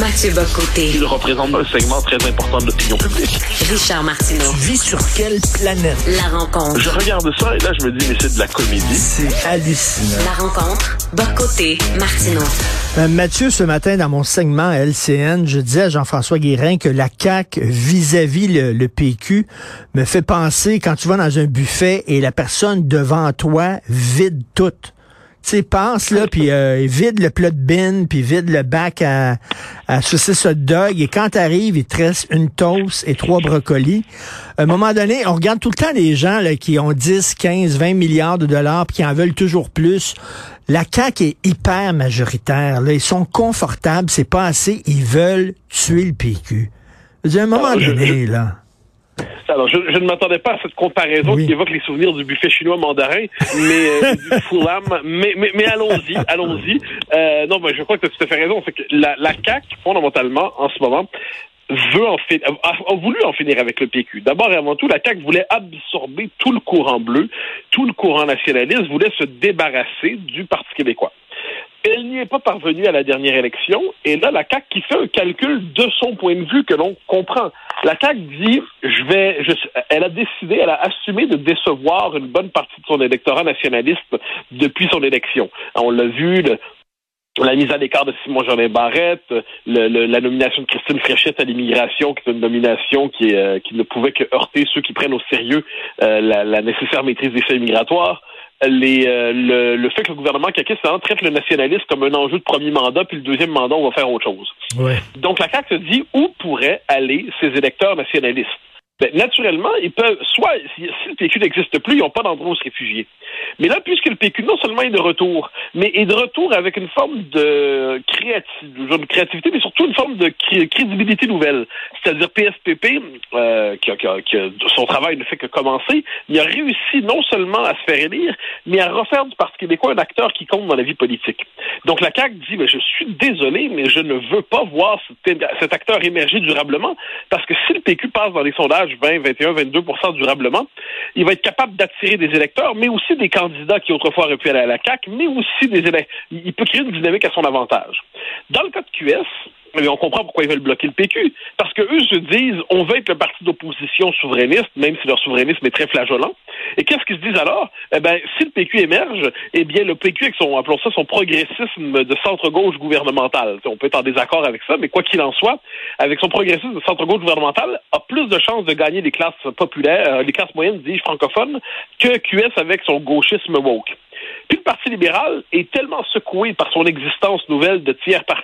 Mathieu Bocoté. Il représente un segment très important de l'opinion publique. Richard Martineau. Tu vis sur quelle planète? La rencontre. Je regarde ça et là, je me dis, mais c'est de la comédie. C'est hallucinant. La rencontre. Bocoté. Martineau. Euh, Mathieu, ce matin, dans mon segment LCN, je disais à Jean-François Guérin que la CAQ vis-à-vis le, le PQ me fait penser quand tu vas dans un buffet et la personne devant toi vide tout. Tu pense là, puis euh, vide le plat de bin, puis vide le bac à, à saucisse hot dog, et quand t'arrives, il te reste une toast et trois brocolis. À un moment donné, on regarde tout le temps les gens là, qui ont 10, 15, 20 milliards de dollars, puis qui en veulent toujours plus. La CAQ est hyper majoritaire. Là. Ils sont confortables, c'est pas assez. Ils veulent tuer le PQ. À un moment Alors, je- donné, là. Alors, je, je ne m'attendais pas à cette comparaison Oui. qui évoque les souvenirs du buffet chinois mandarin, mais euh, du Fulham. Mais, mais, mais allons-y, allons-y. Euh, non, mais je crois que tu as tout à fait raison. C'est que la, la CAQ, fondamentalement, en ce moment, veut en fi- a, a voulu en finir avec le PQ. D'abord et avant tout, la CAQ voulait absorber tout le courant bleu, tout le courant nationaliste, voulait se débarrasser du Parti québécois. N'y est pas parvenue à la dernière élection, et là, la CAQ qui fait un calcul de son point de vue que l'on comprend. La CAQ dit, je vais, elle a décidé, elle a assumé de décevoir une bonne partie de son électorat nationaliste depuis son élection. On l'a vu, le- la mise à l'écart de Simon Jolin Barrette, le- le- la nomination de Christine Fréchette à l'immigration, qui est une nomination qui, euh, qui ne pouvait que heurter ceux qui prennent au sérieux euh, la, la nécessaire maîtrise des faits migratoires. Les, euh, le, le fait que le gouvernement caquiste traite le nationalisme comme un enjeu de premier mandat, puis le deuxième mandat, on va faire autre chose. Ouais. Donc la CAQ se dit où pourraient aller ces électeurs nationalistes? Ben, naturellement, ils peuvent, soit, si, le PQ n'existe plus, ils n'ont pas d'endroit où se réfugier. Mais là, puisque le PQ non seulement est de retour, mais est de retour avec une forme de, créati- de créativité, mais surtout une forme de cré- crédibilité nouvelle. C'est-à-dire PSPP, euh, qui, a, qui a- qui a- son travail ne fait que commencer, il a réussi non seulement à se faire élire, mais à refaire du Parti québécois un acteur qui compte dans la vie politique. Donc la CAQ dit, ben, je suis désolé, mais je ne veux pas voir cet acteur émerger durablement, parce que si le PQ passe dans les sondages 20, 21, 22 durablement, il va être capable d'attirer des électeurs, mais aussi des candidats qui autrefois auraient pu aller à la CAQ, mais aussi des électeurs. Il peut créer une dynamique à son avantage. Dans le cas de QS, mais on comprend pourquoi ils veulent bloquer le PQ. Parce que eux se disent, on veut être le parti d'opposition souverainiste, même si leur souverainisme est très flageolant. Et qu'est-ce qu'ils se disent alors? Eh ben, si le PQ émerge, eh bien, le PQ, avec son, appelons ça son progressisme de centre-gauche gouvernemental, on peut être en désaccord avec ça, mais quoi qu'il en soit, avec son progressisme de centre-gauche gouvernemental, a plus de chances de gagner les classes populaires, euh, les classes moyennes, dis francophones, que QS avec son gauchisme woke. Puis le Parti libéral est tellement secoué par son existence nouvelle de tiers parti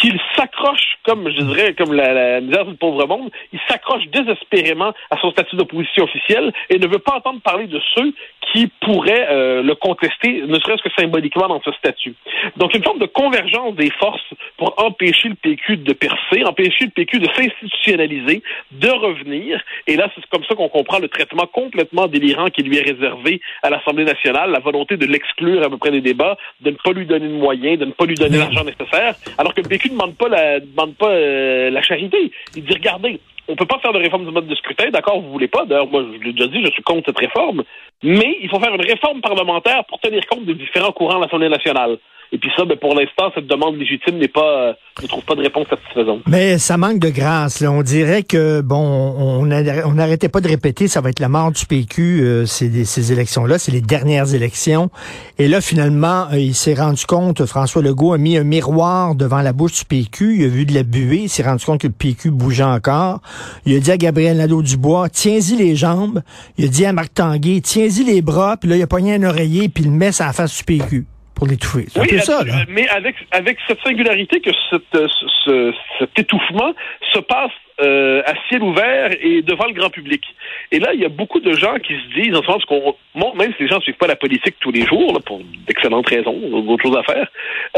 qu'il s'accroche, comme je dirais, comme la, misère du pauvre monde, il s'accroche désespérément à son statut d'opposition officielle et ne veut pas entendre parler de ceux qui pourraient euh, le contester, ne serait-ce que symboliquement dans ce statut. Donc une forme de convergence des forces pour empêcher le PQ de percer, empêcher le PQ de s'institutionnaliser, de revenir. Et là, c'est comme ça qu'on comprend le traitement complètement délirant qui lui est réservé à l'Assemblée nationale, la volonté de l'exclure à peu près des débats, de ne pas lui donner de moyens, de ne pas lui donner l'argent nécessaire, alors que le PQ ne demande pas la, demande pas euh, la charité. Il dit regardez, on peut pas faire de réforme du mode de scrutin, d'accord, vous voulez pas. D'ailleurs, moi, je l'ai déjà dit, je suis contre cette réforme. Mais il faut faire une réforme parlementaire pour tenir compte des différents courants de l'Assemblée nationale. Et puis ça, ben, pour l'instant, cette demande légitime n'est pas, euh, ne trouve pas de réponse satisfaisante. Mais ça manque de grâce. Là. On dirait que bon, on n'arrêtait pas de répéter, ça va être la mort du PQ. euh, ces, ces élections-là, c'est les dernières élections. Et là, finalement, euh, il s'est rendu compte. François Legault a mis un miroir devant la bouche du PQ. Il a vu de la buée. Il s'est rendu compte que le PQ bougeait encore. Il a dit à Gabriel Nadeau-Dubois, tiens-y les jambes. Il a dit à Marc Tanguay, tiens-y les bras. Puis là, il a pogné un oreiller puis il le met la face du PQ pour l'étouffer. C'est un peu ça, là. mais avec, avec cette singularité que cette, euh, ce- cet étouffement se passe euh, à ciel ouvert et devant le grand public. Et là, il y a beaucoup de gens qui se disent, en ce sens qu'on, même si les gens ne suivent pas la politique tous les jours, là, pour d'excellentes raisons, d'autres choses à faire,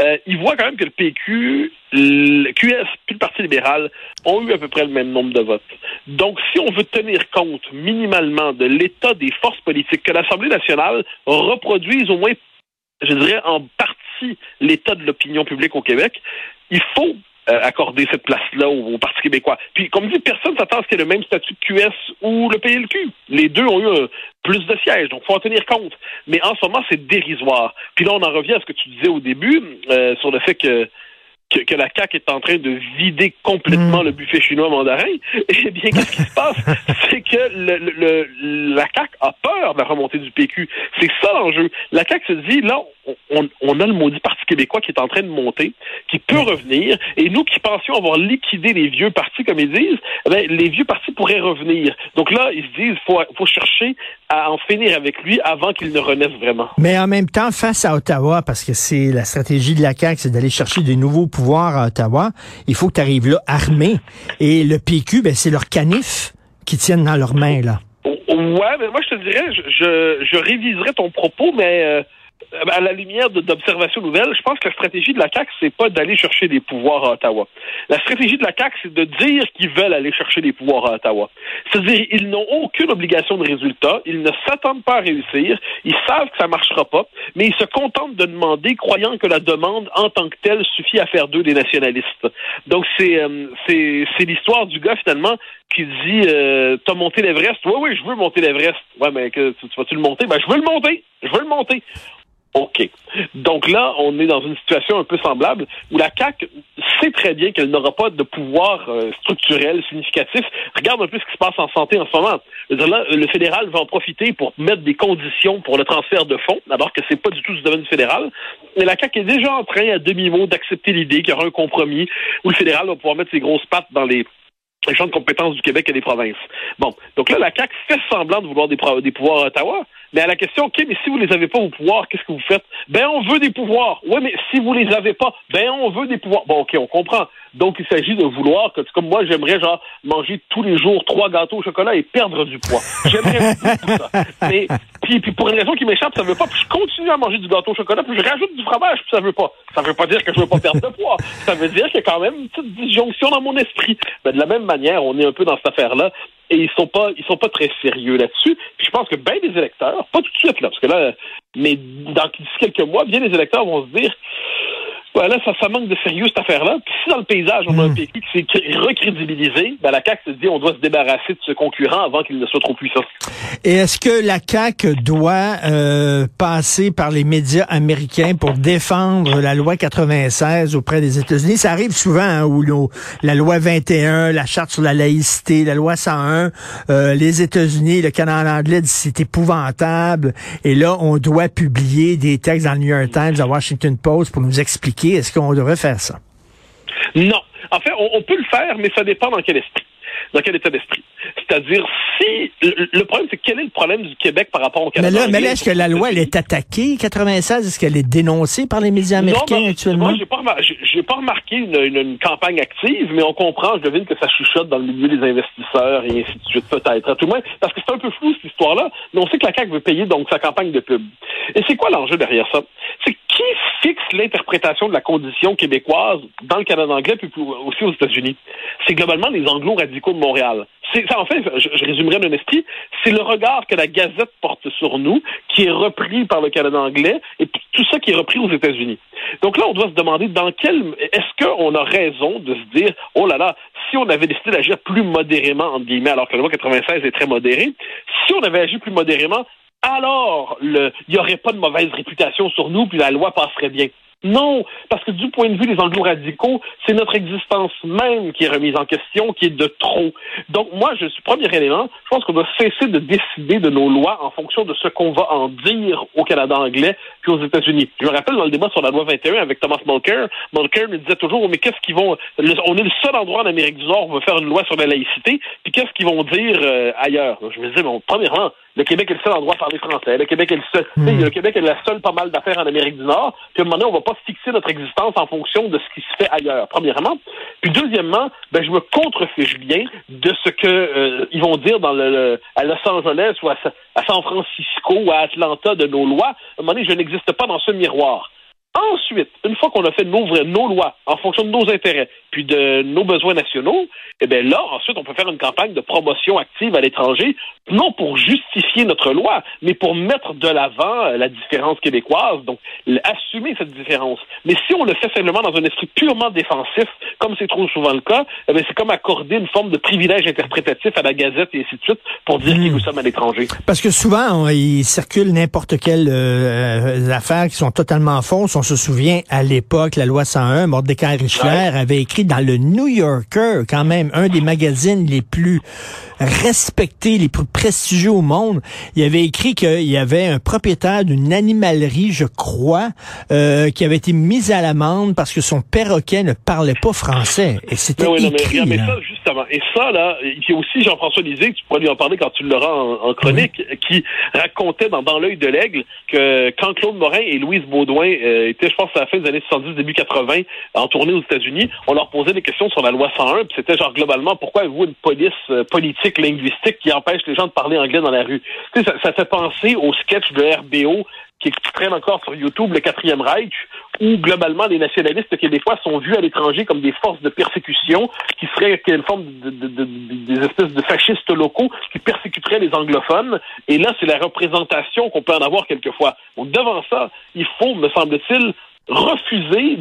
euh, ils voient quand même que le PQ, le QS puis le Parti libéral ont eu à peu près le même nombre de votes. Donc, si on veut tenir compte minimalement de l'état des forces politiques, que l'Assemblée nationale reproduise au moins, je dirais, en partie l'état de l'opinion publique au Québec, il faut euh, accorder cette place-là au, Parti québécois. Puis, comme dit, personne s'attend à ce qu'il y ait le même statut que QS ou le PLQ. Les deux ont eu plus de sièges, donc faut en tenir compte. Mais en ce moment, c'est dérisoire. Puis là, on en revient à ce que tu disais au début euh, sur le fait que que, la CAQ est en train de vider complètement mm. le buffet chinois mandarin, eh bien, qu'est-ce qui se passe? C'est que le, le, la CAQ a peur de la remontée du PQ. C'est ça l'enjeu. La CAQ se dit, là, on, on, a le maudit Parti québécois qui est en train de monter, qui peut revenir, et nous qui pensions avoir liquidé les vieux partis, comme ils disent, eh les vieux partis pourraient revenir. Donc là, ils se disent, faut, faut chercher à en finir avec lui avant qu'il ne renaisse vraiment. Mais en même temps, face à Ottawa, parce que c'est la stratégie de la CAQ, c'est d'aller chercher des nouveaux pouvoirs à Ottawa, il faut que tu arrives là armé. Et le PQ, ben, c'est leur canif qui tiennent dans leurs mains, là. Ouais, mais moi, je te dirais, je, je, réviserais ton propos, mais euh, à la lumière d'observations nouvelles, je pense que la stratégie de la CAQ, c'est pas d'aller chercher des pouvoirs à Ottawa. La stratégie de la CAQ, c'est de dire qu'ils veulent aller chercher des pouvoirs à Ottawa. C'est-à-dire, ils n'ont aucune obligation de résultat, ils ne s'attendent pas à réussir, ils savent que ça marchera pas, mais ils se contentent de demander, croyant que la demande en tant que telle suffit à faire d'eux des nationalistes. Donc c'est euh, c'est l'histoire du gars finalement qui dit euh, T'as monté l'Everest? Oui, oui, je veux monter l'Everest. Ouais, mais que, tu, tu vas-tu le monter? Ben, je veux le monter. Je veux le monter. OK. Donc là, on est dans une situation un peu semblable où la CAQ sait très bien qu'elle n'aura pas de pouvoir euh, structurel significatif. Regarde un peu ce qui se passe en santé en ce moment. Là, le fédéral va en profiter pour mettre des conditions pour le transfert de fonds, alors que c'est pas du tout du domaine fédéral. Et la CAQ est déjà en train, à demi-mot, d'accepter l'idée qu'il y aura un compromis où le fédéral va pouvoir mettre ses grosses pattes dans les champs de compétences du Québec et des provinces. Bon, donc là, la CAQ fait semblant de vouloir des pouvoirs à Ottawa, mais à la question, OK, mais si vous les avez pas vos pouvoirs, qu'est-ce que vous faites? Ben, on veut des pouvoirs. Oui, mais si vous les avez pas, ben, on veut des pouvoirs. Bon, OK, on comprend. Donc, il s'agit de vouloir que, comme moi, j'aimerais, genre, manger tous les jours trois gâteaux au chocolat et perdre du poids. J'aimerais tout ça. Mais, puis, puis, pour une raison qui m'échappe, ça veut pas, puis je continue à manger du gâteau au chocolat, puis je rajoute du fromage, puis ça veut pas. Ça veut pas dire que je veux pas perdre de poids. Ça veut dire qu'il y a quand même une petite disjonction dans mon esprit. Ben, de la même manière, on est un peu dans cette affaire-là et ils sont pas ils sont pas très sérieux là-dessus. Puis je pense que bien des électeurs, pas tout de suite là, parce que là, mais dans quelques mois, bien des électeurs vont se dire voilà, ça, ça manque de sérieux cette affaire-là. Puis si dans le paysage, on a un hmm. PQ qui s'est recrédibilisé, ben la CAQ se dit on doit se débarrasser de ce concurrent avant qu'il ne soit trop puissant. Et est-ce que la CAQ doit euh, passer par les médias américains pour défendre la loi 96 auprès des États-Unis? Ça arrive souvent hein, où la loi 21, la charte sur la laïcité, la loi 101, euh, les États-Unis, le Canada anglais dit c'est épouvantable. Et là, on doit publier des textes dans le New York Times, dans Washington Post pour nous expliquer est-ce qu'on devrait faire ça? Non. En fait, on, peut le faire, mais ça dépend dans quel esprit. Dans quel état d'esprit. C'est-à-dire, si. Le, problème, c'est quel est le problème du Québec par rapport au Canada? Mais là, est-ce que la loi, elle est attaquée, 96? Est-ce qu'elle est dénoncée par les médias américains actuellement? Moi, j'ai pas, pas remarqué une, campagne active, mais on comprend, je devine que ça chuchote dans le milieu des investisseurs et ainsi de suite, peut-être. À tout le moins, parce que c'est un peu flou, cette histoire-là, mais on sait que la CAQ veut payer donc sa campagne de pub. Et c'est quoi l'enjeu derrière ça? C'est qui fixe l'interprétation de la condition québécoise dans le Canada anglais puis aussi aux États-Unis? C'est globalement les anglo-radicaux de Montréal. Ça, en fait, je, résumerai mon esprit, c'est le regard que la Gazette porte sur nous qui est repris par le Canada anglais et tout ça qui est repris aux États-Unis. Donc là, on doit se demander dans quel est-ce qu'on a raison de se dire oh là là, si on avait décidé d'agir plus modérément entre guillemets, alors que la loi 96 est très modérée, si on avait agi plus modérément, alors il n'y aurait pas de mauvaise réputation sur nous, puis la loi passerait bien. Non, parce que du point de vue des anglo-radicaux, c'est notre existence même qui est remise en question, qui est de trop. Donc moi, je suis premier élément, je pense qu'on doit cesser de décider de nos lois en fonction de ce qu'on va en dire au Canada anglais puis aux États-Unis. Je me rappelle dans le débat sur la loi 21 avec Thomas Mulcair, Mulcair me disait toujours, mais qu'est-ce qu'ils vont... On est le seul endroit en Amérique du Nord où on va faire une loi sur la laïcité, puis qu'est-ce qu'ils vont dire euh, ailleurs? Je me disais, bon, premièrement, Le Québec est le seul endroit à parler français. Le Québec est le seul. Hmm. Le Québec est la seule pas mal d'affaires en Amérique du Nord. Puis à un moment donné, on va pas fixer notre existence en fonction de ce qui se fait ailleurs, premièrement. Puis deuxièmement, ben, je me contrefiche bien de ce que euh, ils vont dire dans le, à Los Angeles ou à, à San Francisco ou à Atlanta de nos lois. À un moment donné, je n'existe pas dans ce miroir. Ensuite, une fois qu'on a fait nos, nos lois en fonction de nos intérêts, puis de nos besoins nationaux, eh bien là, ensuite, on peut faire une campagne de promotion active à l'étranger, non pour justifier notre loi, mais pour mettre de l'avant euh, la différence québécoise, donc assumer cette différence. Mais si on le fait simplement dans un esprit purement défensif, comme c'est trop souvent le cas, eh c'est comme accorder une forme de privilège interprétatif à la Gazette et ainsi de suite pour dire mmh. que nous sommes à l'étranger. Parce que souvent, on, il circule n'importe quelle euh, affaires qui sont totalement fausses. On se souvient à l'époque, la loi 101, Mordecai Richler ouais. avait écrit dans le New Yorker, quand même, un des magazines les plus respectés, les plus prestigieux au monde. Il avait écrit qu'il y avait un propriétaire d'une animalerie, je crois, euh, qui avait été mis à l'amende parce que son perroquet ne parlait pas français. Et c'était oui, écrit. Non, mais, mais, ça, justement. Et ça, là, il y a aussi Jean-François Lisée, tu pourras lui en parler quand tu l'auras en, en, chronique, oui. qui racontait dans, dans l'œil de l'aigle que quand Claude Morin et Louise Baudouin euh, étaient, je pense, à la fin des années 70, début 80, en tournée aux États-Unis, on leur posait des questions sur la loi 101, puis c'était genre globalement, pourquoi avez-vous une police euh, politique linguistique qui empêche les gens de parler anglais dans la rue? Tu sais, ça, ça fait penser au sketch de RBO qui traîne encore sur YouTube, le quatrième Reich, où globalement les nationalistes québécois sont vus à l'étranger comme des forces de persécution qui seraient une forme de, de, de, des espèces de fascistes locaux qui persécuteraient les anglophones. Et là, c'est la représentation qu'on peut en avoir quelquefois. Donc, devant ça, il faut, me semble-t-il, refuser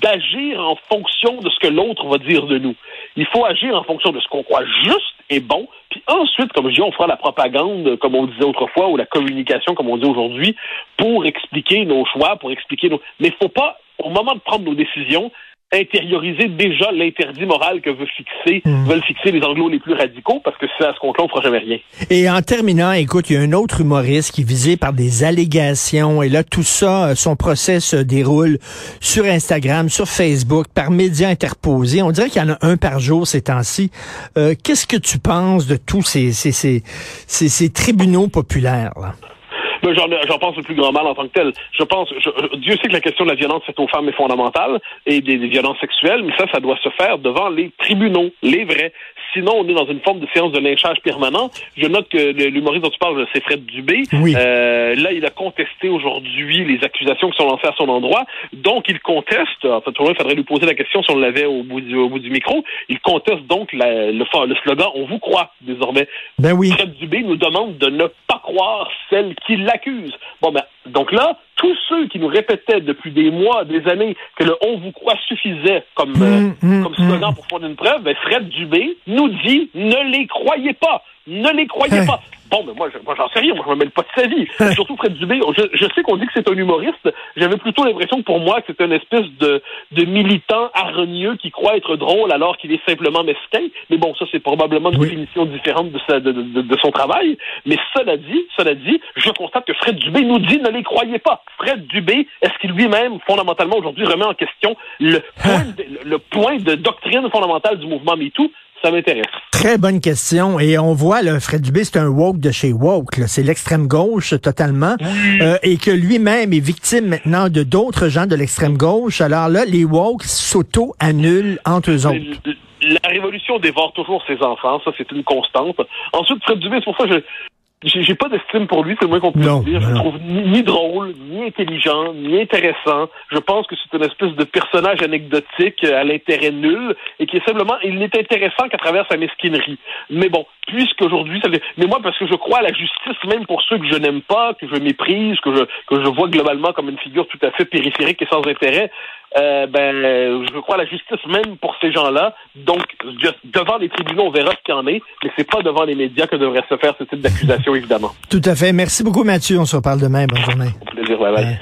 d'agir en fonction de ce que l'autre va dire de nous. Il faut agir en fonction de ce qu'on croit juste bon, puis ensuite, comme je dis, on fera la propagande, comme on disait autrefois, ou la communication, comme on dit aujourd'hui, pour expliquer nos choix, pour expliquer nos... Mais il ne faut pas, au moment de prendre nos décisions, intérioriser déjà l'interdit moral que veut fixer, mmh. veulent fixer les anglos les plus radicaux, parce que c'est à ce compte-là, on fera jamais rien. Et en terminant, écoute, il y a un autre humoriste qui est visé par des allégations, et là, tout ça, son procès se déroule sur Instagram, sur Facebook, par médias interposés. On dirait qu'il y en a un par jour ces temps-ci. Euh, Qu'est-ce que tu penses de tous ces, ces, ces, ces, ces tribunaux populaires, là? Ben, j'en pense le plus grand mal en tant que tel. Je pense, je, Dieu sait que la question de la violence faite aux femmes est fondamentale et des, violences sexuelles, mais ça, ça doit se faire devant les tribunaux, les vrais. Sinon, on est dans une forme de séance de lynchage permanent. Je note que l'humoriste dont tu parles, c'est Fred Dubé. Oui. Euh, là, il a contesté aujourd'hui les accusations qui sont lancées à son endroit. Donc, il conteste, en fait, il faudrait lui poser la question si on l'avait au bout du, au bout du micro. Il conteste donc la, le, le slogan « On vous croit » désormais. Ben oui. Fred Dubé nous demande de ne pas croire celle qui l'accuse. Bon, ben, donc là, tous ceux qui nous répétaient depuis des mois, des années, que le on vous croit suffisait comme, mmh, euh, mmh, comme slogan mmh. pour fondre une preuve, ben Fred Dubé nous dit ne les croyez pas. Ne les croyez pas. Bon, mais moi, je, moi, j'en sais rien. Moi, je me mêle pas de sa vie. Surtout Fred Dubé. Je, je sais qu'on dit que c'est un humoriste. J'avais plutôt l'impression que pour moi, que c'est une espèce de, de militant hargneux qui croit être drôle alors qu'il est simplement mesquin. Mais bon, ça, c'est probablement une Oui. définition différente de, sa, de, de, de son travail. Mais cela dit, cela dit, je constate que Fred Dubé nous dit ne les croyez pas. Fred Dubé, est-ce qu'il lui-même, fondamentalement, aujourd'hui, remet en question le point, de, le point de doctrine fondamentale du mouvement MeToo? Ça m'intéresse. Très bonne question. Et on voit, là, Fred Dubé, c'est un woke de chez woke. C'est l'extrême gauche totalement. Euh, et que lui-même est victime maintenant de d'autres gens de l'extrême gauche. Alors là, les woke s'auto-annulent entre eux autres. La révolution dévore toujours ses enfants, ça c'est une constante. Ensuite, Fred Dubé, c'est pour ça que je j'ai pas d'estime pour lui, c'est le moins qu'on peut Non, dire. Je le trouve ni, ni drôle, ni intelligent, ni intéressant. Je pense que c'est une espèce de personnage anecdotique euh, à l'intérêt nul et qui est simplement, il n'est intéressant qu'à travers sa mesquinerie. Mais bon, puisqu'aujourd'hui, ça mais moi parce que je crois à la justice même pour ceux que je n'aime pas, que je méprise, que je que je vois globalement comme une figure tout à fait périphérique et sans intérêt. Euh, ben, je crois à la justice même pour ces gens-là. Donc, devant les tribunaux, on verra ce qu'il y en est, mais c'est pas devant les médias que devrait se faire ce type d'accusation, évidemment. Tout à fait. Merci beaucoup, Mathieu. On se reparle demain. Bonne journée. Au plaisir, bye bye. Ouais.